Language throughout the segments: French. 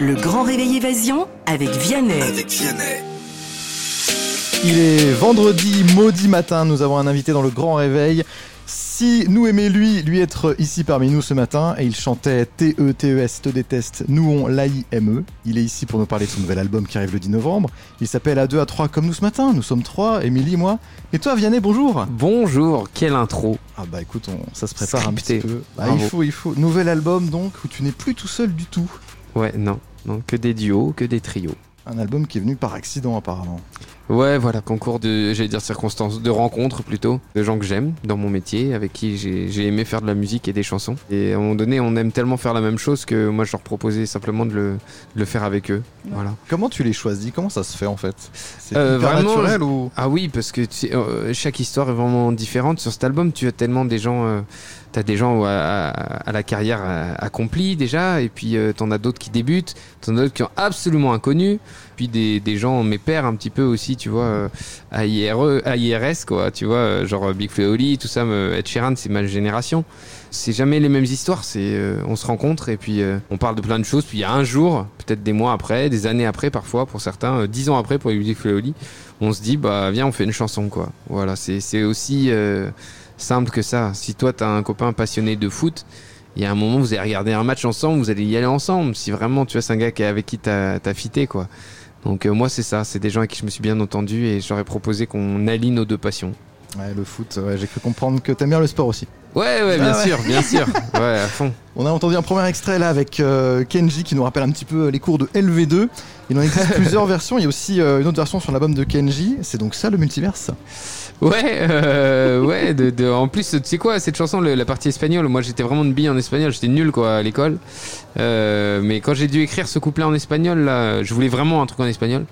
Le grand réveil évasion avec Vianney. Avec Vianney. Il est vendredi, maudit matin, nous avons un invité dans le grand réveil. Si nous aimait lui, lui être ici parmi nous ce matin, et il chantait T-E-T-E-S, te déteste, nous on l'A-I-M-E. Il est ici pour nous parler de son nouvel album qui arrive le 10 novembre. Il s'appelle A2 à 3 comme nous ce matin, nous sommes trois, Émilie, moi. Et toi Vianney, bonjour Bonjour, quelle intro Ah bah écoute, on- ça se prépare Scripté. un petit peu. Bah, il faut, il faut. Nouvel album donc, où tu n'es plus tout seul du tout. Ouais, non, non, que des duos, que des trios. Un album qui est venu par accident apparemment. Ouais, voilà, concours de, j'allais dire circonstances, de rencontres plutôt, de gens que j'aime dans mon métier, avec qui j'ai j'ai aimé faire de la musique et des chansons. Et à un moment donné, on aime tellement faire la même chose que moi je leur proposais simplement de le, de le faire avec eux. Voilà. Comment tu les choisis? Comment ça se fait en fait? C'est Euh, naturel ou? Ah oui, parce que tu sais, euh, chaque histoire est vraiment différente. Sur cet album, tu as tellement des gens. Euh, T'as des gens à, à- à la carrière euh, accomplie déjà, et puis euh, t'en as d'autres qui débutent, t'en as d'autres qui sont absolument inconnus, puis des, gens, mes pères un petit peu aussi, tu vois, euh, à, IRE, à IRS, quoi, tu vois, euh, genre Big Flo et Oli, tout ça, Ed Sheeran, c'est ma génération. C'est jamais les mêmes histoires, c'est euh, on se rencontre et puis euh, on parle de plein de choses, puis il y a un jour, peut-être des mois après, des années après parfois pour certains, euh, dix ans après pour Big Flo et Oli, on se dit bah viens on fait une chanson quoi. Voilà, c'est aussi euh, simple que ça. Si toi t'as un copain passionné de foot, il y a un moment vous allez regarder un match ensemble, vous allez y aller ensemble. Si vraiment tu vois c'est un gars avec qui t'as as fité quoi. Donc euh, moi c'est ça, c'est des gens avec qui je me suis bien entendu et j'aurais proposé qu'on allie nos deux passions. Ouais, le foot, ouais, j'ai cru comprendre que t'aimes bien le sport aussi. Ouais ouais bien Ah ouais. sûr, bien sûr, ouais à fond. On a entendu un premier extrait là avec euh, Kenji qui nous rappelle un petit peu les cours de LV2. Il en existe plusieurs versions. Il y a aussi euh, une autre version sur l'album de Kenji. C'est donc ça le multiverse? Ouais, euh, ouais. De, de- en plus, tu sais quoi, cette chanson, le- la partie espagnole, moi j'étais vraiment une bille en espagnol, j'étais nul quoi à l'école. Euh, mais quand j'ai dû écrire ce couplet en espagnol, là, je voulais vraiment un truc en espagnol.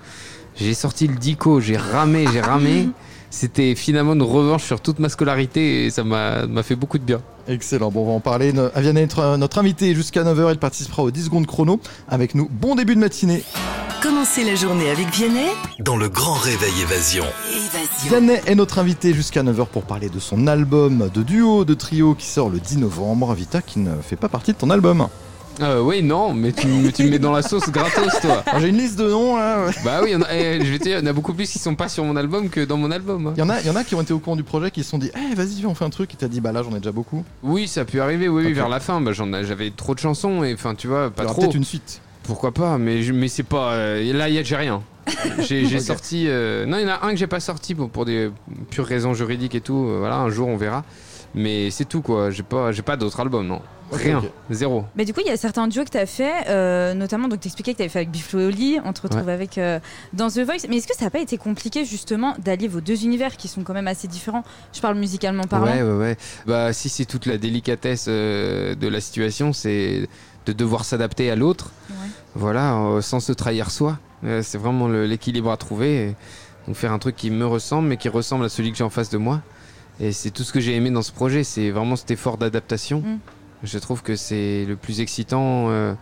J'ai sorti le dico, j'ai ramé, j'ai ramé. C'était finalement une revanche sur toute ma scolarité et ça m'a m'a fait beaucoup de bien. Excellent. Bon, on va en parler. Aviane est notre, notre invité jusqu'à 9h. Il participera aux 10 secondes chrono avec nous. Bon début de matinée. Commencez la journée avec Vianney. Dans le grand réveil évasion. Évasion. Vianney est notre invité jusqu'à 9h pour parler de son album de duo, de trio qui sort le 10 novembre. Vita qui ne fait pas partie de ton album. Euh, oui, non, mais tu, me- tu me mets dans la sauce gratos, toi. J'ai une liste de noms là. Bah oui, il y en a, eh, je vais te dire, il y en a beaucoup plus qui sont pas sur mon album que dans mon album. hein. Il y, en a, y en a qui ont été au courant du projet qui se sont dit Eh, vas-y, on fait un truc. Et t'as dit Bah là, j'en ai déjà beaucoup. Oui, ça a pu arriver, oui, vers la fin. Bah, j'en j'avais trop de chansons et enfin, tu vois, pas trop. peut-être une suite. Pourquoi pas Mais, je- mais c'est pas. euh, là, y a- j'ai rien. J'ai sorti. euh, non, il y en a un que j'ai pas sorti pour, pour des pures raisons juridiques et tout. euh, voilà, un jour on verra. Mais c'est tout quoi. J'ai pas, j'ai pas d'autres albums, non. Rien. Zéro. Mais du coup, il y a certains duos que tu as fait, euh, notamment, donc t'expliquais que tu avais fait avec Biflo et Oli, on te retrouve avec euh, dans The Voice. Mais est-ce que ça n'a pas été compliqué justement d'allier vos deux univers qui sont quand même assez différents? Je parle musicalement parlant. Ouais, ouais, ouais. Bah, si c'est toute la délicatesse euh, de la situation, c'est de devoir s'adapter à l'autre. Ouais. Voilà, euh, sans se trahir soi. Euh, c'est vraiment l'équilibre à trouver. et donc faire un truc qui me ressemble, mais qui ressemble à celui que j'ai en face de moi. Et c'est tout ce que j'ai aimé dans ce projet. C'est vraiment cet effort d'adaptation. Mm. Je trouve que c'est le plus excitant. euh,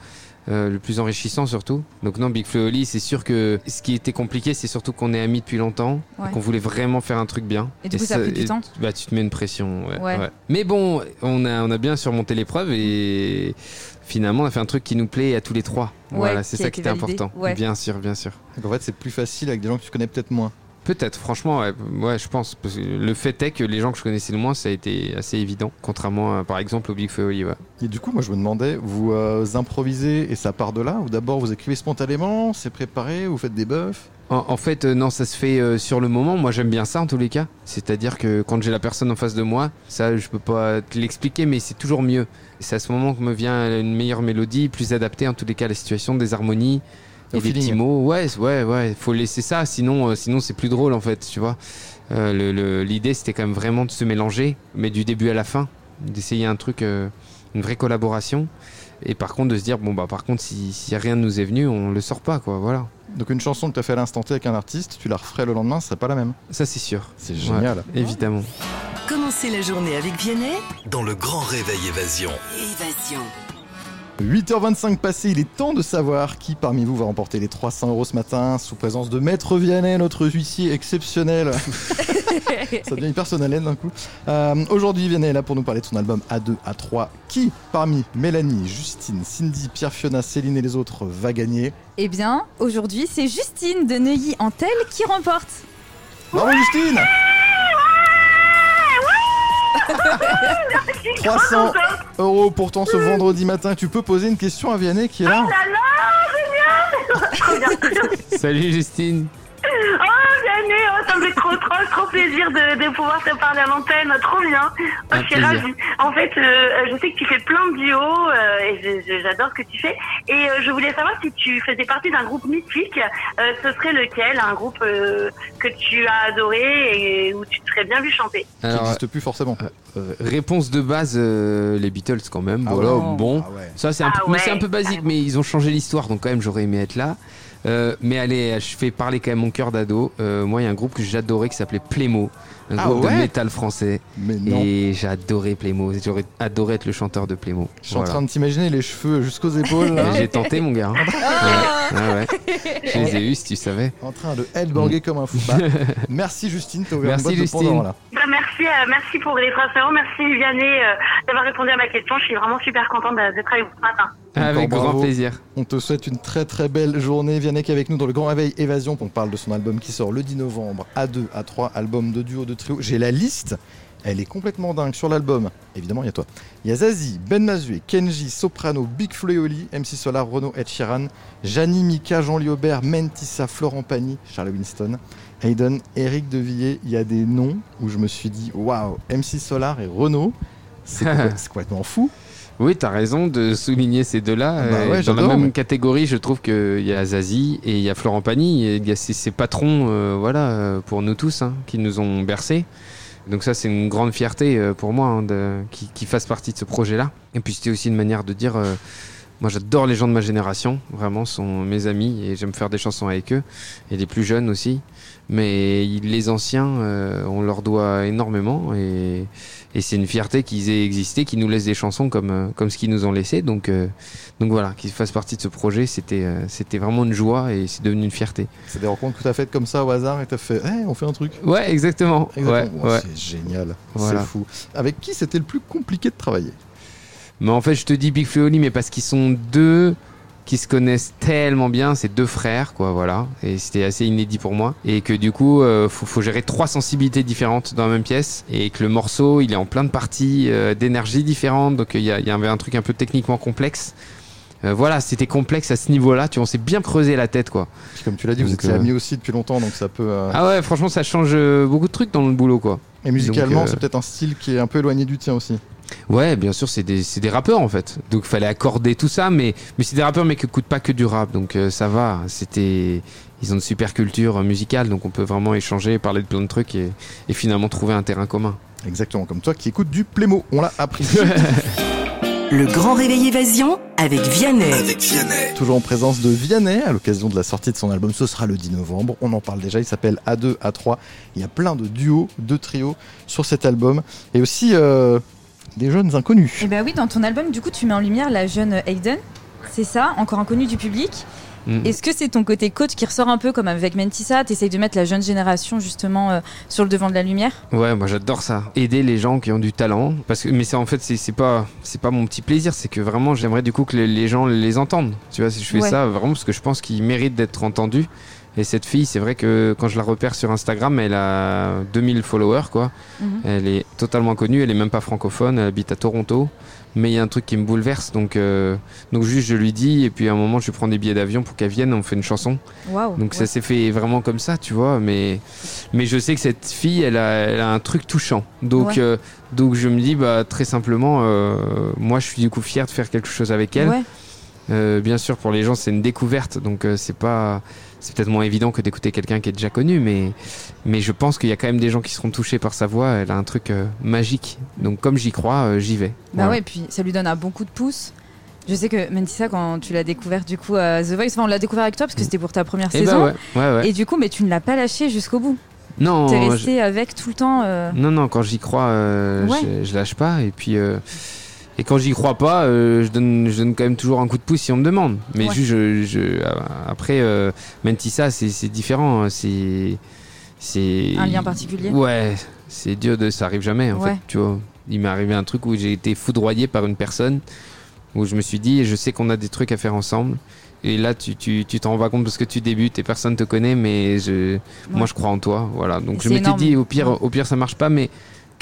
euh, le plus enrichissant surtout. Donc non, Big Flo et Oli, c'est sûr que ce qui était compliqué, c'est surtout qu'on est amis depuis longtemps, Ouais. qu'on voulait vraiment faire un truc bien. Et du coup, ça a pris du et- temps? Bah, tu te mets une pression. ouais, Ouais. ouais. Mais bon, on a, on a bien surmonté l'épreuve et finalement, on a fait un truc qui nous plaît à tous les trois. Ouais, voilà, c'est ça qui était validé. important. Ouais. Bien sûr, bien sûr. Donc en fait, c'est plus facile avec des gens que tu connais peut-être moins. Peut-être, franchement, ouais, ouais, je pense. Parce que le fait est que les gens que je connaissais le moins, ça a été assez évident. Contrairement, à, par exemple, au Big Oli, ouais. Et du coup, moi, je me demandais, vous euh, improvisez et ça part de là Ou d'abord vous écrivez spontanément, c'est préparé, vous faites des buffs? En, en fait, euh, non, ça se fait euh, sur le moment. Moi, j'aime bien ça en tous les cas. C'est-à-dire que quand j'ai la personne en face de moi, ça, je peux pas te l'expliquer, mais c'est toujours mieux. C'est à ce moment que me vient une meilleure mélodie, plus adaptée en tous les cas à la situation, des harmonies Au et des feeling. petits mots. Ouais, ouais, ouais. Faut laisser ça, sinon, euh, sinon c'est plus drôle en fait, tu vois. Euh, le- le- L'idée, c'était quand même vraiment de se mélanger, mais du début à la fin, d'essayer un truc, euh, une vraie collaboration. Et par contre, de se dire, bon, bah, par contre, si, si rien ne nous est venu, on le sort pas, quoi, voilà. Donc une chanson que tu as fait à l'instant T avec un artiste, tu la referais le lendemain, ce serait pas la même. Ça, c'est sûr. C'est génial. Évidemment. Commencez la journée avec Vianney. Dans le grand réveil évasion. Évasion. 8h25 passé, il est temps de savoir qui parmi vous va remporter les 300 euros ce matin, sous présence de Maître Vianney, notre huissier exceptionnel. Ça devient hyper solennel d'un coup. Euh, Aujourd'hui, Vianney est là pour nous parler de son album A2, A3. Qui parmi Mélanie, Justine, Cindy, Pierre Fiona, Céline et les autres va gagner? Eh bien, aujourd'hui, c'est Justine de Neuilly en Tel qui remporte. Bravo Justine 300 euros pourtant ce vendredi matin. Tu peux poser une question à Vianney qui est là bien. Salut Justine. Ça me fait trop, trop, trop plaisir de, de pouvoir te parler à l'antenne. Trop bien. Je suis ravie. En fait, euh, je sais que tu fais plein de duos euh, et j'adore ce que tu fais. Et euh, je voulais savoir si tu faisais partie d'un groupe mythique. Euh, ce serait lequel? Un groupe euh, que tu as adoré et où tu te serais bien vu chanter? Qui n'existe plus forcément. euh, réponse de base, euh, les Beatles quand même. Ah voilà, bon. Ah ouais. Ça, c'est un, Ah un peu basique, mais ils ont changé l'histoire, donc quand même, j'aurais aimé être là. Euh, mais allez, je fais parler quand même mon cœur d'ado. Euh, moi, il y a un groupe que j'adorais qui s'appelait Playmo, un Ah groupe ouais de métal français. Mais non. Et j'ai adoré Playmo. J'aurais adoré être le chanteur de Playmo. Je suis en train de t'imaginer les cheveux jusqu'aux épaules J'ai tenté, mon gars. hein. Ouais, ouais. Je les ai eus, si tu savais. en train de headbanger comme un fou. Bah, merci Justine, t'as ouvert Merci, une Justine. de là. Bah, merci, euh, merci pour les 300 euros. Merci Vianney euh, d'avoir répondu à ma question. Je suis vraiment super contente d'être avec vous ce matin. Avec bravo. grand plaisir. On te souhaite une très très belle journée. Vianney qui est avec nous dans le Grand Réveil Évasion. On parle de son album qui sort le 10 novembre. A2, A3, album de duo, de trio. J'ai la liste. Elle est complètement dingue sur l'album. Évidemment, il y a toi. Il y a Zazie, Ben Mazué, Kenji, Soprano, Big Flo et Oli, MC Solar, Renaud, Ed Sheeran, Jani, Mika, Jean-Louis Aubert, Mentissa, Florent Pagny, Charles Winston, Hayden, Eric Devilliers. Il y a des noms où je me suis dit waouh, MC Solar et Renaud. C'est complètement fou. Oui, t'as raison de souligner ces deux-là. Bah ouais, dans la même mais- catégorie, je trouve qu'il y a Zazie et il y a Florent Pagny. et Il y a ces, ces patrons, euh, voilà, euh, pour nous tous, hein, qui nous ont bercés. Donc ça, c'est une grande fierté euh, pour moi hein, de, qui, qui fasse partie de ce projet-là. Et puis c'était aussi une manière de dire, euh, moi j'adore les gens de ma génération, vraiment, sont mes amis et j'aime faire des chansons avec eux. Et les plus jeunes aussi. Mais les anciens, euh, on leur doit énormément et, et c'est une fierté qu'ils aient existé, qu'ils nous laissent des chansons comme, euh, comme ce qu'ils nous ont laissé. Donc, euh, donc voilà, qu'ils fassent partie de ce projet, c'était euh, c'était vraiment une joie et c'est devenu une fierté. C'est des rencontres que t'as faites comme ça au hasard et t'as fait, Eh, on fait un truc. Ouais, exactement. Exactement. Ouais, ouais. C'est génial, Voilà. c'est fou. Avec qui c'était le plus compliqué de travailler? Mais en fait, je te dis Big Flo et Oli, mais parce qu'ils sont deux qui se connaissent tellement bien, c'est deux frères, quoi, voilà. Et c'était assez inédit pour moi. Et que du coup, euh, faut, faut gérer trois sensibilités différentes dans la même pièce. Et que le morceau, il est en plein de parties euh, d'énergie différentes. Donc il y, y avait un truc un peu techniquement complexe. Euh, voilà, c'était complexe à ce niveau-là. Tu vois, on s'est bien creusé la tête, quoi. Puis Comme tu l'as dit, vous Donc, étiez euh, amis aussi depuis longtemps, donc ça peut. euh, Ah ouais, franchement, ça change beaucoup de trucs dans le boulot, quoi. Et musicalement, euh, c'est peut-être un style qui est un peu éloigné du tien aussi. Ouais, bien sûr, c'est des, c'est des rappeurs en fait. Donc fallait accorder tout ça, mais, mais c'est des rappeurs mais qui écoutent pas que du rap. Donc euh, ça va. C'était, ils ont une super culture musicale, donc on peut vraiment échanger, parler de plein de trucs et, et finalement trouver un terrain commun. Exactement, comme toi qui écoutes du Plémo. On l'a appris. Le Grand Réveil Évasion avec Vianney. Avec Vianney. Toujours en présence de Vianney à l'occasion de la sortie de son album. Ce sera le 10 novembre. On en parle déjà. Il s'appelle A2, A3. Il y a plein de duos, de trios sur cet album. Et aussi euh, des jeunes inconnus. Et bah oui, dans ton album, du coup, tu mets en lumière la jeune Hayden. C'est ça, encore inconnue du public. Mm. Est-ce que c'est ton côté coach qui ressort un peu comme avec Mentissa? T'essayes de mettre la jeune génération justement euh, sur le devant de la lumière? Ouais, moi j'adore ça. Aider les gens qui ont du talent, parce que mais c'est en fait c'est c'est pas c'est pas mon petit plaisir, c'est que vraiment j'aimerais du coup que les, les gens les entendent. Tu vois, si je fais Ouais. ça vraiment parce que je pense qu'ils méritent d'être entendus. Et cette fille, c'est vrai que quand je la repère sur Instagram, elle a 2000 followers quoi. Mhm. Elle est totalement connue, elle est même pas francophone, elle habite à Toronto. Mais il y a un truc qui me bouleverse, donc, euh, donc juste je lui dis, et puis à un moment je lui prends des billets d'avion pour qu'elle vienne, on fait une chanson. Waouh Donc ça s'est fait vraiment comme ça, tu vois. Mais, mais je sais que cette fille, elle a, elle a un truc touchant. Donc, Ouais. euh, donc je me dis, bah, très simplement, euh, moi je suis du coup fier de faire quelque chose avec elle. Ouais. Euh, bien sûr, pour les gens, c'est une découverte, donc euh, c'est pas, c'est peut-être moins évident que d'écouter quelqu'un qui est déjà connu, mais, mais je pense qu'il y a quand même des gens qui seront touchés par sa voix. Elle a un truc euh, magique. Donc comme j'y crois, euh, j'y vais. Bah Voilà. ouais, puis ça lui donne un bon coup de pouce. Je sais que Mentissa, quand tu l'as découvert du coup à The Voice, enfin, on l'a découvert avec toi parce que c'était pour ta première Eh bah saison. ouais, ouais, ouais. Et du coup, mais tu ne l'as pas lâché jusqu'au bout. Non, T'es je- resté avec tout le temps. euh, Non, non, quand j'y crois, je, je lâche pas. Et puis, Et quand j'y crois pas, euh, je, donne, je donne quand même toujours un coup de pouce si on me demande. Mais Ouais. juste, je, je- après, euh, Mentissa, c'est différent. hein. C'est. Un lien particulier Ouais, c'est dur de. Ça arrive jamais, en Ouais. fait. Tu vois, il m'est arrivé un truc où j'ai été foudroyé par une personne, où je me suis dit, je sais qu'on a des trucs à faire ensemble. Et là, tu tu- tu t'en rends pas compte parce que tu débutes et personne te connaît, mais je, moi, je crois en toi. Voilà. Donc, je m'étais dit, au pire, au pire, ça marche pas, mais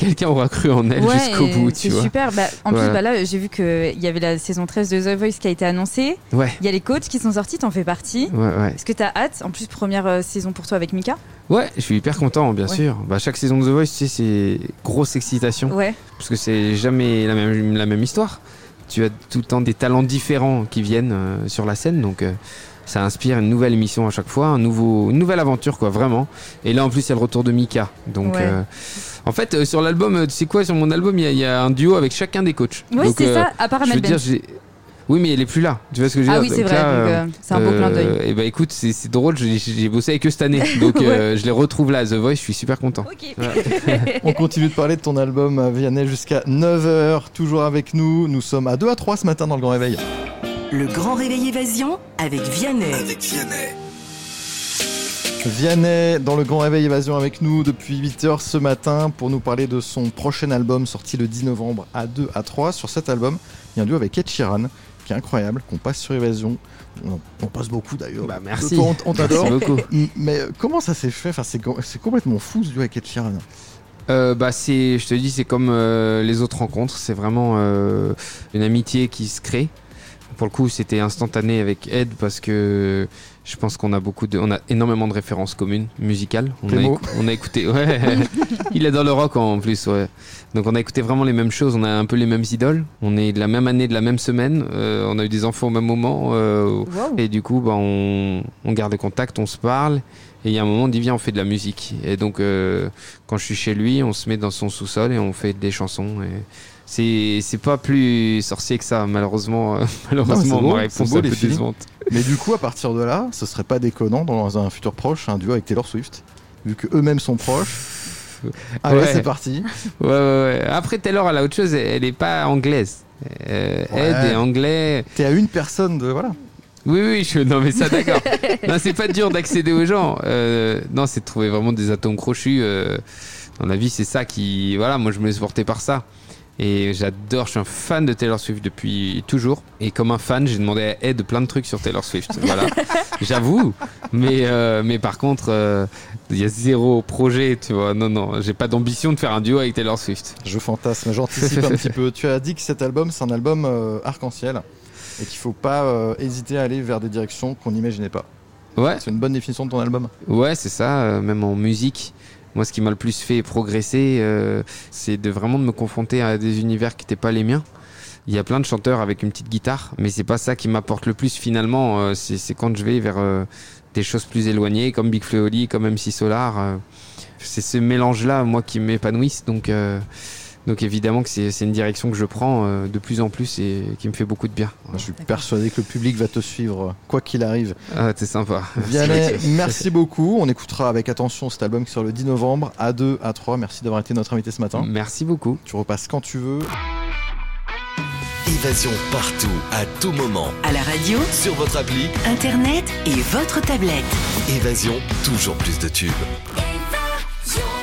quelqu'un aura cru en elle Ouais, jusqu'au bout, tu C'est super. Bah, en Voilà. plus, bah, là, j'ai vu qu'il y avait la saison 13 de The Voice qui a été annoncée. Ouais, Il y a les coachs qui sont sortis, t'en fais partie. ouais, ouais. Est-ce que t'as hâte En plus, première euh, saison pour toi avec Mika? Ouais, je suis hyper content, bien sûr. Bah, chaque saison de The Voice, tu sais, c'est grosse excitation. Ouais. Parce que c'est jamais la même, la même histoire. Tu as tout le temps des talents différents qui viennent euh, sur la scène, donc euh, ça inspire une nouvelle émission à chaque fois, un nouveau, une nouvelle aventure, quoi, vraiment. Et là, en plus, il y a le retour de Mika. Donc, Ouais. euh, en fait, euh, sur l'album, euh, tu sais quoi, sur mon album, il y, a- il y a un duo avec chacun des coachs. Ouais, Donc, c'est euh, ça, à part Je veux Ahmed dire, Ben. j'ai. Oui, mais elle est plus là. Tu vois ce que je veux Ah dire? oui, c'est vrai, euh, c'est un beau clin d'œil. et bah écoute, c'est drôle, j'ai- bossé avec eux cette année. Donc euh, je les retrouve là à The Voice, je suis super content. Ok. On continue de parler de ton album Vianney jusqu'à 9h, toujours avec nous. Nous sommes à 2 à 3 ce matin dans le Grand Réveil. Le grand réveil évasion avec Vianney. Avec Vianney. Vianney dans le Grand Réveil Évasion avec nous depuis 8h ce matin pour nous parler de son prochain album sorti le 10 novembre à 2 à 3. Sur cet album, il y a un duo avec Ed Sheeran qui est incroyable, qu'on passe sur Évasion. On, on passe beaucoup d'ailleurs. Bah merci. On, on t'adore. Merci beaucoup. Mais euh, comment ça s'est fait? Enfin, C'est co- c'est complètement fou ce duo avec Ed Sheeran. Euh, bah c'est, je te dis, c'est comme euh, les autres rencontres. C'est vraiment euh, une amitié qui se crée. Pour le coup, c'était instantané avec Ed parce que je pense qu'on a beaucoup de, on a énormément de références communes musicales. On, a, écou- on a écouté, ouais. Il est dans le rock en plus, ouais. Donc on a écouté vraiment les mêmes choses. On a un peu les mêmes idoles. On est de la même année, de la même semaine. Euh, on a eu des enfants au même moment. euh, Wow. et du coup, bah, on, on garde contact, on se parle. Et il y a un moment, on dit viens, on fait de la musique. Et donc, euh, quand je suis chez lui, on se met dans son sous-sol et on fait des chansons. Et c'est c'est pas plus sorcier que ça, malheureusement. euh, malheureusement, beau, ma réponse est un peu décevante. Mais du coup, à partir de là, ce serait pas déconnant dans un futur proche un duo avec Taylor Swift, vu que eux-mêmes sont proches. Allez, Ouais. c'est parti. Ouais, ouais, ouais. Après, Taylor, elle a autre chose. Elle, elle est pas anglaise. Euh, Ouais. Ed est anglais. T'es à une personne de voilà. Oui, oui, je... non, mais ça, d'accord. non, c'est pas dur d'accéder aux gens. Euh, non, c'est de trouver vraiment des atomes crochus. euh, dans la vie, c'est ça qui. Voilà, moi, je me laisse porter par ça. Et j'adore, je suis un fan de Taylor Swift depuis toujours. Et comme un fan, j'ai demandé à Ed plein de trucs sur Taylor Swift. Voilà, j'avoue. Mais, euh, mais par contre, euh, il y a zéro projet, tu vois. Non, non, j'ai pas d'ambition de faire un duo avec Taylor Swift. Je fantasme, j'anticipe un petit peu. Tu as dit que cet album, c'est un album euh, arc-en-ciel et qu'il faut pas euh, hésiter à aller vers des directions qu'on n'imaginait pas. Ouais, C'est une bonne définition de ton album. Ouais, c'est ça, euh, même en musique. Moi, ce qui m'a le plus fait progresser, euh, c'est de vraiment de me confronter à des univers qui n'étaient pas les miens. Il y a plein de chanteurs avec une petite guitare, mais c'est pas ça qui m'apporte le plus finalement. euh, c'est quand je vais vers euh, des choses plus éloignées, comme Big Flo et Oli, comme MC Solar. euh, c'est ce mélange-là, moi, qui m'épanouisse. Donc, euh, donc évidemment que c'est c'est une direction que je prends euh, de plus en plus et qui me fait beaucoup de bien. Je suis persuadé que le public va te suivre, euh, quoi qu'il arrive. Ah, c'est sympa. Vianney, merci beaucoup. On écoutera avec attention cet album qui sort le 10 novembre, à 2, à 3. Merci d'avoir été notre invité ce matin. Merci beaucoup. Tu repasses quand tu veux. Évasion partout, à tout moment. À la radio, Sur votre appli, internet et votre tablette. Évasion, toujours plus de tubes. Évasion.